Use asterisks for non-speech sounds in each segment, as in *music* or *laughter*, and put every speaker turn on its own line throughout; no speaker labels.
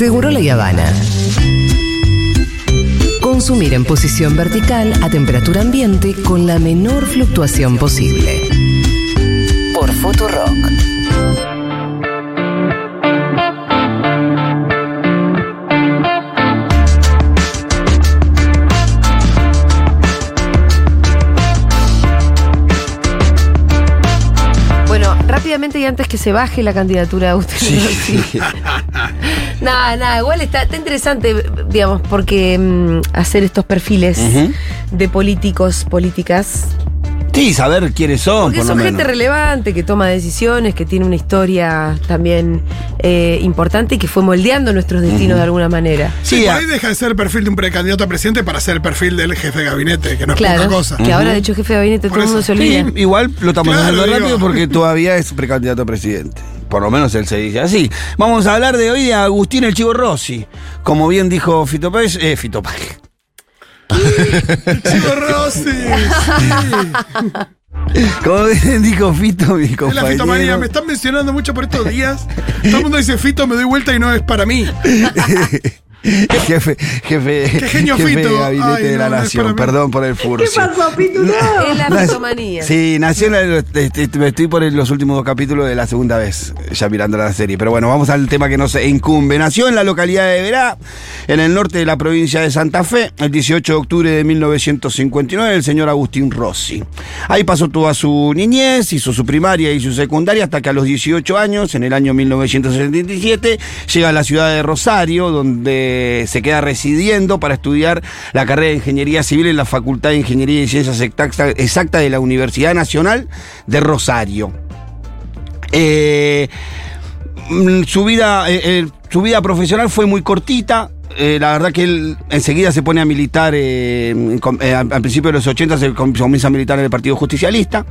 Seguro la Habana. Consumir en posición vertical a temperatura ambiente con la menor fluctuación posible. Por Futurock.
Bueno, rápidamente y antes que se baje la candidatura de Agustín Rossi. Nada, nada, igual está, está interesante, digamos, porque mm, hacer estos perfiles
Ujú.
de políticos, políticas,
Sí, saber quiénes son,
porque
por lo
son
menos.
gente relevante, que toma decisiones, que tiene una historia también eh, importante y que fue moldeando nuestros destinos de alguna manera.
Sí,
Sí, por ahí deja de ser el perfil de un precandidato a presidente para ser el perfil del jefe de gabinete, que no es
Claro,
poca cosa.
que ahora de hecho jefe de gabinete
Por
todo el mundo
eso.
se
Sí,
olvida.
igual lo estamos
Claro,
haciendo rápido porque todavía es precandidato a presidente. Por lo menos él se dice así. Vamos a hablar de hoy de Agustín el Chivo Rossi. Como bien dijo Fito Páez, eh, Fito Páez.
Chico Rossi. sí.
Como bien dijo Fito, mi
Es la
compañero.
fitomanía. Me están mencionando mucho por estos días. Todo el mundo dice Fito, me doy vuelta y no es para mí. *laughs* *laughs*
jefe, jefe,
Qué genio
jefe
Fito.
de gabinete
Ay,
de la
no, no
nación. Perdón por el furcio.
Es la fitomanía.
Sí, nació este, este, estoy por los últimos dos capítulos de la segunda vez, ya mirando la serie. Pero bueno, vamos al tema que nos incumbe. Nació en la localidad de Verá, en el norte de la provincia de Santa Fe, el 18 de octubre de 1959, el señor Agustín Rossi. Ahí pasó toda su niñez, hizo su primaria y su secundaria hasta que a los 18 años, en el año 1977, llega a la ciudad de Rosario, donde se queda residiendo para estudiar la carrera de Ingeniería Civil en la Facultad de Ingeniería y Ciencias Exacta- Exactas de la Universidad Nacional de Rosario. Eh, mm, su, vida, eh, eh, su vida profesional fue muy cortita. Eh, la verdad que él enseguida se pone a militar, eh, eh, al principio de los 80 se com- comienza a militar en el Partido Justicialista,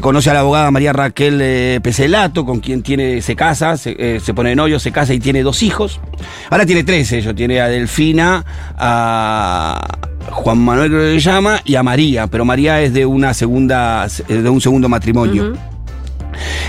conoce a la abogada María Raquel Peselato, con quien tiene, se casa, se, pone de novio, se casa y tiene dos hijos. Ahora tiene tres ellos, tiene a Delfina, a Juan Manuel que llama, y a María, pero María es de una segunda, de un segundo matrimonio.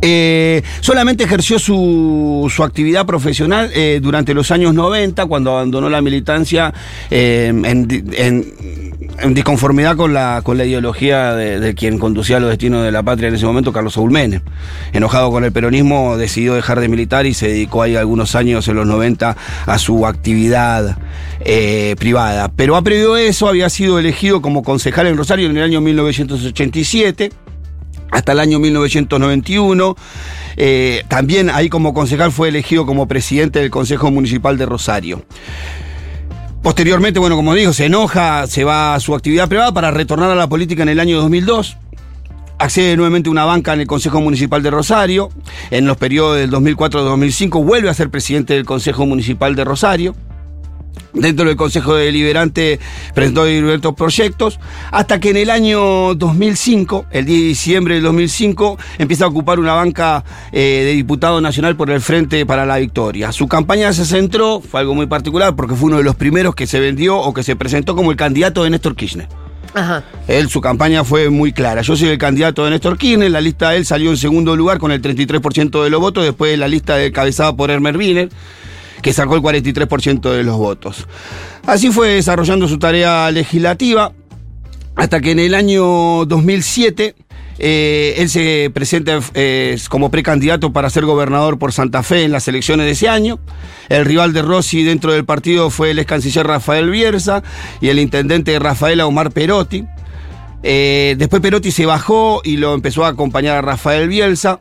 Eh, solamente ejerció su, su actividad profesional eh, durante los años 90, cuando abandonó la militancia eh, en, en- disconformidad con la, con la ideología de, quien conducía los destinos de la patria en ese momento, Carlos Saúl. Enojado con el peronismo, decidió dejar de militar y se dedicó ahí algunos años en los 90 a su actividad privada. Pero ha previo eso, había sido elegido como concejal en Rosario en el año 1987 hasta el año 1991. Eh, también ahí como concejal fue elegido como presidente del Consejo Municipal de Rosario. Posteriormente, bueno, como digo, se enoja, se va a su actividad privada para retornar a la política en el año 2002. Accede nuevamente a una banca en el Consejo Municipal de Rosario. En los periodos del 2004-2005 vuelve a ser presidente del Consejo Municipal de Rosario. Dentro del Consejo Deliberante presentó diversos proyectos, hasta que en el año 2005, el 10 de diciembre del 2005, empieza a ocupar una banca eh, de diputado nacional por el Frente para la Victoria. Su campaña se centró, fue algo muy particular, porque fue uno de los primeros que se vendió o que se presentó como el candidato de Néstor Kirchner.
Ajá.
Él, su campaña fue muy clara. Yo soy el candidato de Néstor Kirchner, la lista de él salió en segundo lugar con el 33% de los votos, después de la lista encabezada por Hermer Wiener, que sacó el 43% de los votos. Así fue desarrollando su tarea legislativa, hasta que en el año 2007 eh, él se presenta eh, como precandidato para ser gobernador por Santa Fe en las elecciones de ese año. El rival de Rossi dentro del partido fue el ex canciller Rafael Bierza y el intendente Rafaela Omar Perotti. Eh, después Perotti se bajó y lo empezó a acompañar a Rafael Bielsa.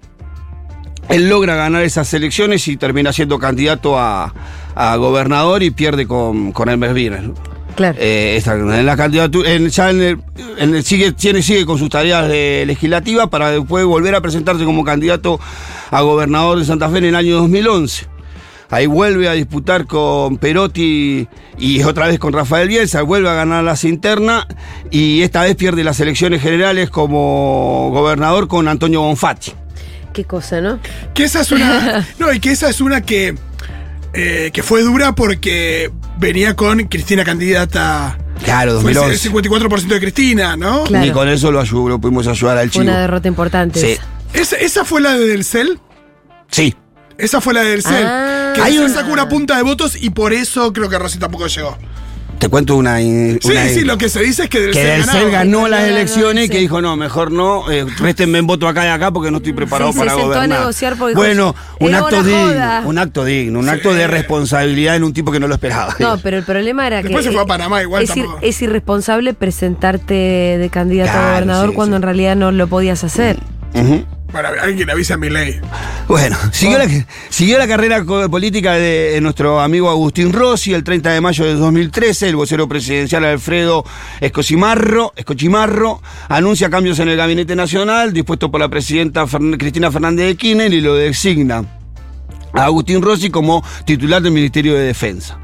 Él logra ganar esas elecciones y termina siendo candidato a, a gobernador y pierde con, con Elmer Wiener.
Claro.
Eh, esta- en la candidatura, en- ya en el- en el- sigue, tiene, sigue con sus tareas de- legislativas para después volver a presentarse como candidato a gobernador de Santa Fe en el año 2011. Ahí vuelve a disputar con Perotti y otra vez con Rafael Bielsa, vuelve a ganar las internas y esta vez pierde las elecciones generales como gobernador con Antonio Bonfatti.
Qué cosa, ¿no?
Que esa es una. *laughs* No, y que esa es una que. eh, que fue dura porque venía con Cristina candidata.
Claro,
Fue el
2011.
54% de Cristina, ¿no?
Claro.
Ni con eso lo, ayudó, lo pudimos ayudar al
Fue
chivo.
una derrota importante.
Sí.
esa.
Esa, fue la de Del Cel.
Sí.
Esa fue la de Del Cel.
Ah.
Que
un-
sacó una punta de votos y por eso creo que Rossi tampoco llegó.
Te cuento una.
Sí,
una-
sí, lo que se dice es que del
que ganó las elecciones y que dijo, no, mejor no, eh, réstenme en voto acá y acá porque no estoy preparado
Sí, se
para
sentó a
gobernar.
negociar porque
bueno,
dijo,
un
"Era
acto
una
digno,
joda".
un acto digno, un acto de responsabilidad en un tipo que no lo esperaba.
No, pero el problema era
Después
que.
se fue a Panamá igual
es, ir- es irresponsable presentarte de candidato
Claro,
a gobernador
sí,
cuando
sí.
en realidad no lo podías hacer.
Ujú.
Bueno, alguien avisa a mi ley.
Bueno, siguió, la, siguió la carrera política de nuestro amigo Agustín Rossi el 30 de mayo de 2013. El vocero presidencial Alfredo Escochimarro, Escochimarro anuncia cambios en el Gabinete Nacional dispuesto por la presidenta Fern- Cristina Fernández de Kirchner y lo designa a Agustín Rossi como titular del Ministerio de Defensa.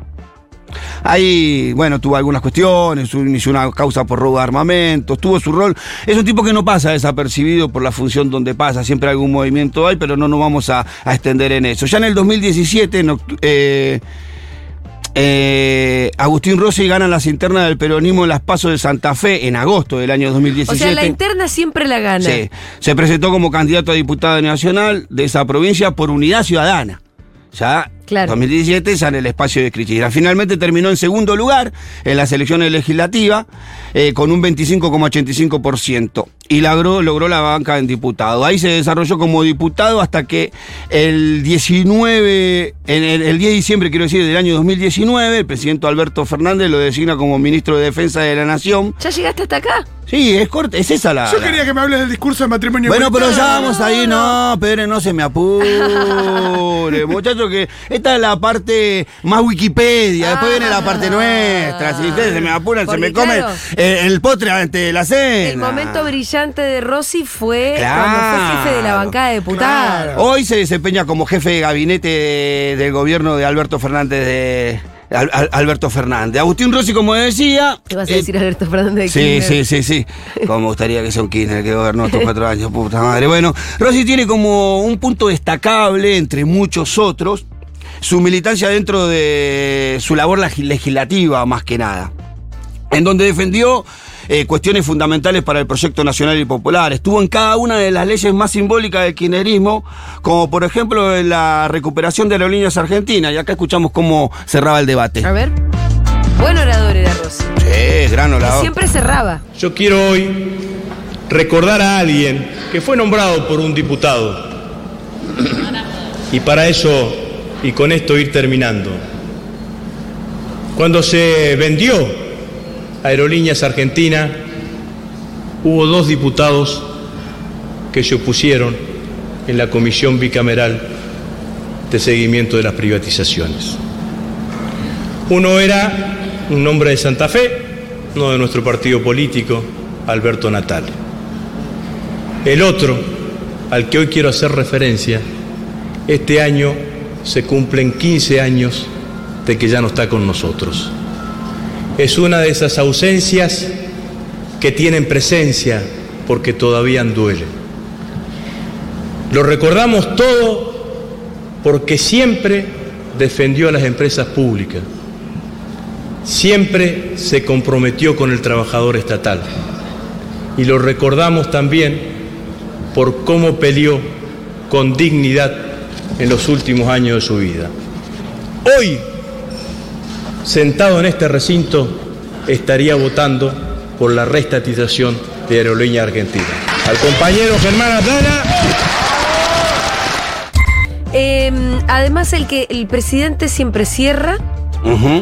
Ahí, bueno, tuvo algunas cuestiones, inició una causa por robo de armamentos, tuvo su rol. Es un tipo que no pasa desapercibido por la función donde pasa, siempre algún movimiento hay, pero no nos vamos a, a extender en eso. Ya en el 2017, en eh, eh, Agustín Rossi gana las internas del peronismo en las pasos de Santa Fe en agosto del año
O
2017.
sea, la interna siempre la gana.
Sí, se presentó como candidato a diputado nacional de esa provincia por Unidad Ciudadana. Ya,
Claro.
2017, ya en el espacio de Cristina. Finalmente terminó en segundo lugar en las elecciones legislativas eh, con un 25,85% y logró, logró la banca en diputado. Ahí se desarrolló como diputado hasta que el 19, en el, el 10 de diciembre, quiero decir, del año 2019, el presidente Alberto Fernández lo designa como ministro de Defensa de la Nación.
¿Ya llegaste hasta acá?
Sí, es corta, es esa la.
Yo
la-
quería que me hables del discurso de matrimonio.
bueno, pero ya vamos ahí, no, Pedro, no se me apure, *laughs* muchacho, que esta es la parte más Wikipedia, después viene la parte nuestra, si ustedes se me apuran, se me comen
claro.
eh, el postre antes de la cena.
El momento brillante de Rossi fue
Claro.
cuando fue jefe de la bancada de diputados.
Claro.
Hoy se desempeña como jefe de gabinete de- del gobierno de Alberto Fernández de... Al- Al- Alberto Fernández. Agustín Rossi, como decía...
¿Qué vas a
eh,
decir Alberto Fernández de
Sí,
Kirchner?
sí, sí, sí. Como me gustaría que sea un Kirchner que gobernó estos cuatro años, puta madre. Bueno, Rossi tiene como un punto destacable entre muchos otros su militancia dentro de su labor leg- legislativa, más que nada. En donde defendió eh, cuestiones fundamentales para el proyecto nacional y popular. Estuvo en cada una de las leyes más simbólicas del kirchnerismo, como por ejemplo en la recuperación de aerolíneas argentinas. Y acá escuchamos cómo cerraba el debate.
A ver. Buen orador era Rossi.
Sí, gran
Y
orador.
siempre cerraba.
Yo quiero hoy recordar a alguien que fue nombrado por un diputado. Y para eso, y con esto ir terminando, cuando se vendió Aerolíneas Argentina, hubo dos diputados que se opusieron en la comisión bicameral de seguimiento de las privatizaciones. Uno era un hombre de Santa Fe, no de nuestro partido político, Alberto Natal. El otro, al que hoy quiero hacer referencia, este año se cumplen 15 años de que ya no está con nosotros. Es una de esas ausencias que tienen presencia porque todavía duelen. Lo recordamos todo porque siempre defendió a las empresas públicas, siempre se comprometió con el trabajador estatal y lo recordamos también por cómo peleó con dignidad en los últimos años de su vida. Hoy, sentado en este recinto, estaría votando por la restatización de Aerolínea Argentina. Al compañero Germán Atlana.
Eh, además, el que el presidente siempre cierra,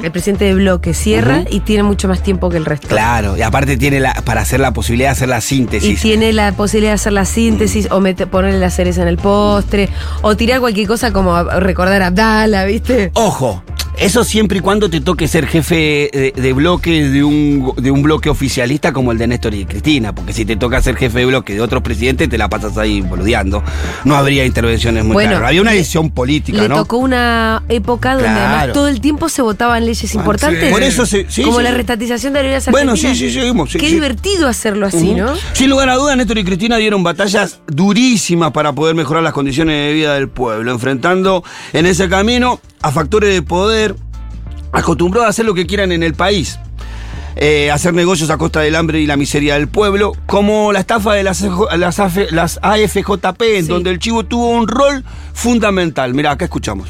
el presidente de bloque cierra y tiene mucho más tiempo que el resto.
Claro, y aparte tiene la, para hacer la posibilidad de hacer la
Y
síntesis.
tiene la posibilidad de hacer la síntesis o mete- ponerle la cereza en el postre o tirar cualquier cosa como recordar a Abdala, ¿viste?
Ojo, eso siempre y cuando te toque ser jefe de, de bloque de un, de un bloque oficialista como el de Néstor y Cristina, porque si te toca ser jefe de bloque de otros presidentes, te la pasas ahí boludeando. No habría intervenciones muy
Bueno,
claras. Había una decisión política,
Le
¿no?
tocó una época donde
Claro.
además todo el tiempo se votaban leyes importantes.
Por eso se- sí,
como
sí,
la restatización de aerolíneas
Bueno, sí, sí, seguimos, sí,
Qué divertido hacerlo así. ¿no?
Sin lugar a dudas, Néstor y Cristina dieron batallas durísimas para poder mejorar las condiciones de vida del pueblo, enfrentando en ese camino a factores de poder acostumbrados a hacer lo que quieran en el país. eh, hacer negocios a costa del hambre y la miseria del pueblo, como la estafa de las, las, AF las AFJP, en
Sí.
donde el chivo tuvo un rol fundamental. Mirá, acá escuchamos.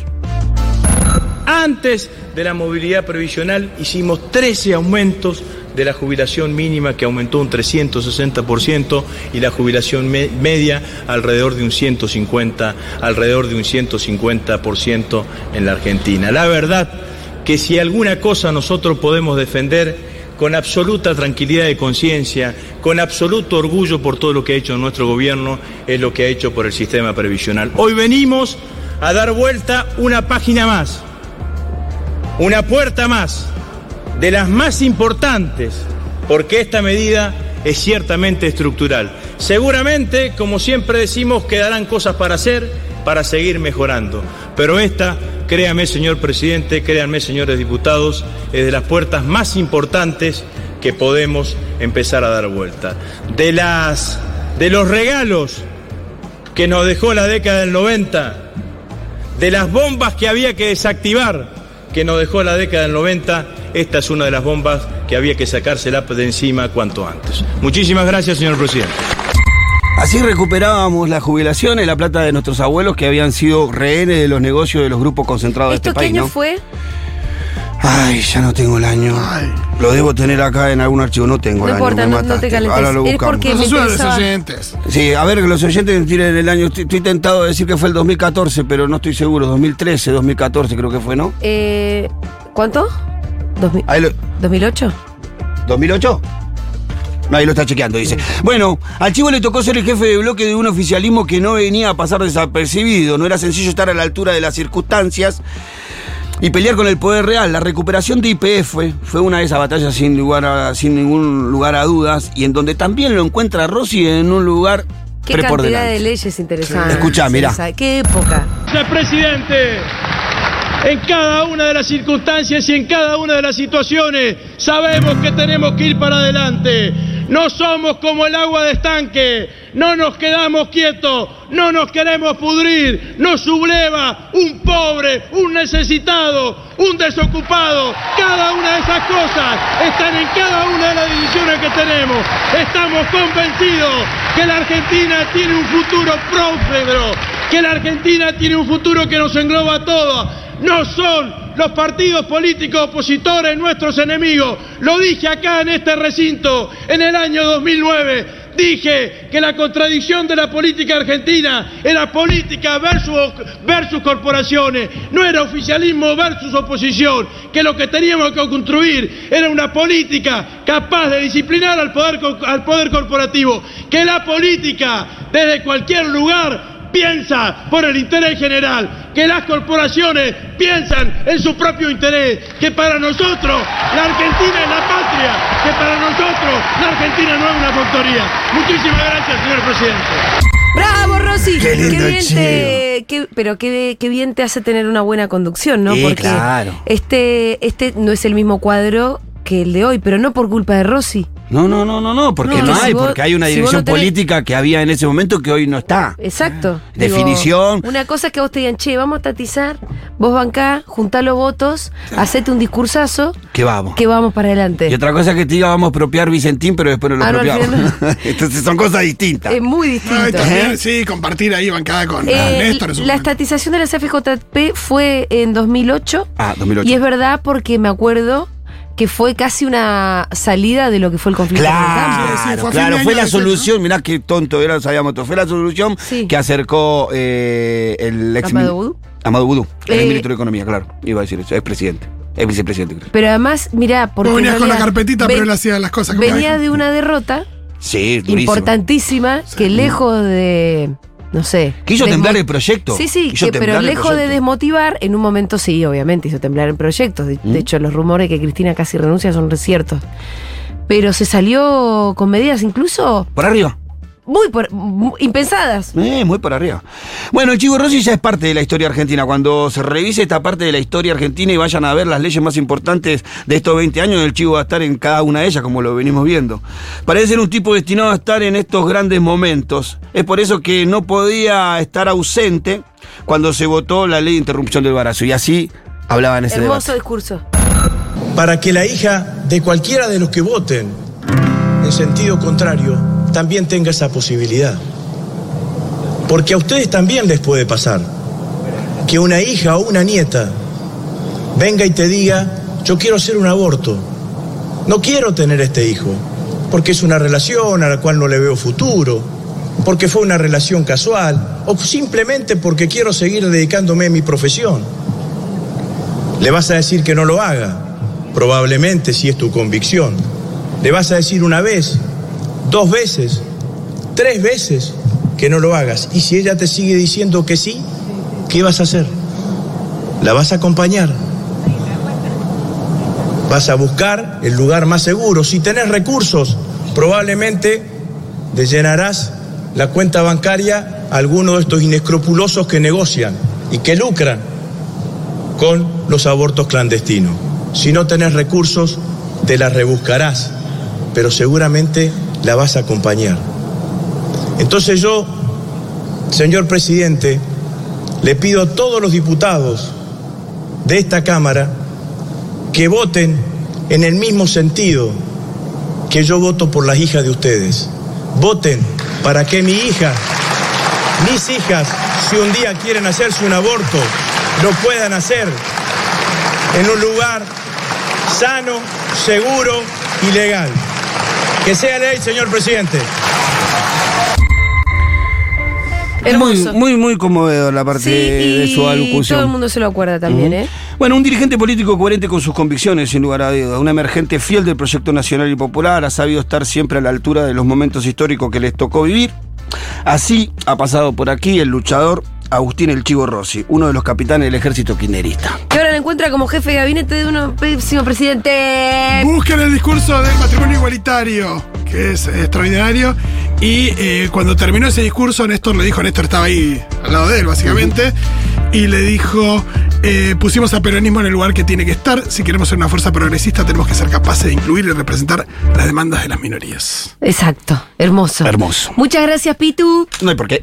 Antes de la movilidad previsional hicimos 13 aumentos de la jubilación mínima que aumentó un 360% y la jubilación me media alrededor de un 150, alrededor de un 150% en la Argentina. La verdad que si alguna cosa nosotros podemos defender con absoluta tranquilidad de conciencia, con absoluto orgullo por todo lo que ha hecho nuestro gobierno, es lo que ha hecho por el sistema previsional. Hoy venimos a dar vuelta una página más, una puerta más, de las más importantes, porque esta medida es ciertamente estructural. Seguramente, como siempre decimos, quedarán cosas para hacer, para seguir mejorando, pero esta créame señor presidente, créanme señores diputados, es de las puertas más importantes que podemos empezar a dar vuelta. De, las, de los regalos que nos dejó la década del 90, de las bombas que había que desactivar que nos dejó la década del 90, esta es una de las bombas que había que sacársela de encima cuanto antes. Muchísimas gracias, señor presidente.
Así recuperábamos la jubilación y la plata de nuestros abuelos que habían sido rehenes de los negocios de los grupos concentrados de
¿Esto
este
qué
país,
año
¿no?
fue?
Ay, ya no tengo el año. Lo debo tener acá en algún archivo, no tengo
No
el año.
importa,
me
no- no te
mataste.
calentes.
Ahora lo
Es
buscamos.
porque-
No los oyentes.
Sí, a ver, que los oyentes tiren el año. Estoy, estoy tentado de decir que fue el 2014, pero no estoy seguro. 2013, 2014 creo que fue, ¿no?
Eh, ¿Cuánto? ¿2000
Ahí lo-
¿2008?
¿2008? No, ahí lo está chequeando, dice. Bueno, al Chivo le tocó ser el jefe de bloque de un oficialismo que no venía a pasar desapercibido. No era sencillo estar a la altura de las circunstancias y pelear con el poder real. La recuperación de IPF fue una de esas batallas sin, lugar a- sin ningún lugar a dudas y en donde también lo encuentra Rossi en un lugar
Qué cantidad
preponderante.
de leyes interesantes.
Escuchá, mirá.
Esa- Qué época.
Señor presidente, en cada una de las circunstancias y en cada una de las situaciones sabemos que tenemos que ir para adelante. No somos como el agua de estanque, no nos quedamos quietos, no nos queremos pudrir, nos subleva un pobre, un necesitado, un desocupado. Cada una de esas cosas están en cada una de las decisiones que tenemos. Estamos convencidos que la Argentina tiene un futuro próspero, que la Argentina tiene un futuro que nos engloba a todos. No son los partidos políticos opositores nuestros enemigos. Lo dije acá en este recinto en el año 2009. Dije que la contradicción de la política argentina era política versus, corporaciones, no era oficialismo versus oposición, que lo que teníamos que construir era una política capaz de disciplinar al poder corporativo, que la política desde cualquier lugar piensa por el interés general, que las corporaciones piensan en su propio interés, que para nosotros la Argentina es la patria, que para nosotros la Argentina no es una factoría. Muchísimas gracias, señor presidente.
¡Bravo, Rosy!
Qué lindo
bien te, qué- pero qué, qué bien te hace tener una buena conducción, ¿no?
Sí,
Porque
claro.
este, este no es el mismo cuadro que el de hoy, pero no por culpa de Rosy.
No, no, no, no, no, porque
No,
no,
que si
hay,
vos-
porque hay una
si
dirección
no tenés-
política que había en ese momento que hoy no está.
Exacto.
Definición.
una cosa es que vos te digan, che, vamos a tatizar, vos bancá, juntá los votos, hacete un discursazo,
Que vamos.
que vamos para adelante.
Y otra cosa es que te diga vamos a apropiar Vicentín, pero después no lo
Ah,
apropiamos. *laughs* Entonces son cosas distintas.
Es muy distinto.
también, sí, compartir ahí bancada con
Eh,
Néstor.
la
momento.
estatización de la CFJP fue en 2008.
Ah, 2008.
Y es verdad porque me acuerdo que fue casi una salida de lo que fue el conflicto.
Sí,
Claro,
fue
claro, fue la solución, mirá qué tonto era, sabíamos todo. Fue la solución
Sí.
que acercó eh, el ex
Amado Boudou.
Amado Boudou, el
Eh,
ministro de Economía, claro. Iba a decir eso, es presidente, es vicepresidente. creo.
Pero además, mirá, porque.
Vos venías
en
con la carpetita,
ven-
pero él hacía las cosas como
Venía de una derrota
Sí, durísimo.
importantísima que lejos de. No sé.
Quiso
desmo-
temblar el proyecto.
Sí, sí, que- pero lejos de desmotivar, en un momento sí, obviamente hizo temblar el proyecto. De,
¿Mm?
de hecho, los rumores que Cristina casi renuncia son ciertos. Pero se salió con medidas incluso
Por arriba.
Muy, por- muy impensadas.
Eh, muy por arriba. Bueno, el Chivo Rossi ya es parte de la historia argentina. Cuando se revise esta parte de la historia argentina y vayan a ver las leyes más importantes de estos 20 años, el Chivo va a estar en cada una de ellas, como lo venimos viendo. Parece ser un tipo destinado a estar en estos grandes momentos. Es por eso que no podía estar ausente cuando se votó la ley de interrupción del embarazo. Y así hablaba en ese
Hermoso
debate.
discurso.
para que la hija de cualquiera de los que voten en sentido contrario también tenga esa posibilidad. Porque a ustedes también les puede pasar que una hija o una nieta venga y te diga, yo quiero hacer un aborto, no quiero tener este hijo, porque es una relación a la cual no le veo futuro, porque fue una relación casual, o simplemente porque quiero seguir dedicándome a mi profesión. Le vas a decir que no lo haga, probablemente si es tu convicción. Le vas a decir una vez, dos veces, tres veces que no lo hagas. Y si ella te sigue diciendo que sí, ¿qué vas a hacer? ¿La vas a acompañar? Vas a buscar el lugar más seguro. Si tenés recursos, probablemente le llenarás la cuenta bancaria a alguno de estos inescrupulosos que negocian y que lucran con los abortos clandestinos. Si no tenés recursos, te la rebuscarás, pero seguramente la vas a acompañar. Entonces yo, señor presidente, le pido a todos los diputados de esta Cámara que voten en el mismo sentido que yo voto por las hijas de ustedes. Voten para que mi hija, mis hijas, si un día quieren hacerse un aborto, lo puedan hacer en un lugar sano, seguro y legal. Que sea ley, señor presidente.
Muy,
Hermoso.
muy, muy conmovedor la parte
Sí,
de su
y
alocución.
todo el mundo se lo acuerda también, ¿eh?
Bueno, un dirigente político coherente con sus convicciones, sin lugar a dudas. Un emergente fiel del proyecto nacional y popular. Ha sabido estar siempre a la altura de los momentos históricos que les tocó vivir. Así ha pasado por aquí el luchador Agustín El Chivo Rossi, uno de los capitanes del ejército kirchnerista.
Que ahora lo encuentra como jefe de gabinete de un pésimo presidente.
Buscan el discurso del matrimonio igualitario, que es extraordinario. Y eh, cuando terminó ese discurso, Néstor le dijo, Néstor estaba ahí al lado de él, básicamente, y le dijo, eh, pusimos al peronismo en el lugar que tiene que estar. Si queremos ser una fuerza progresista, tenemos que ser capaces de incluir y representar las demandas de las minorías.
Exacto, hermoso.
Hermoso.
Muchas gracias, Pitu.
No hay por qué.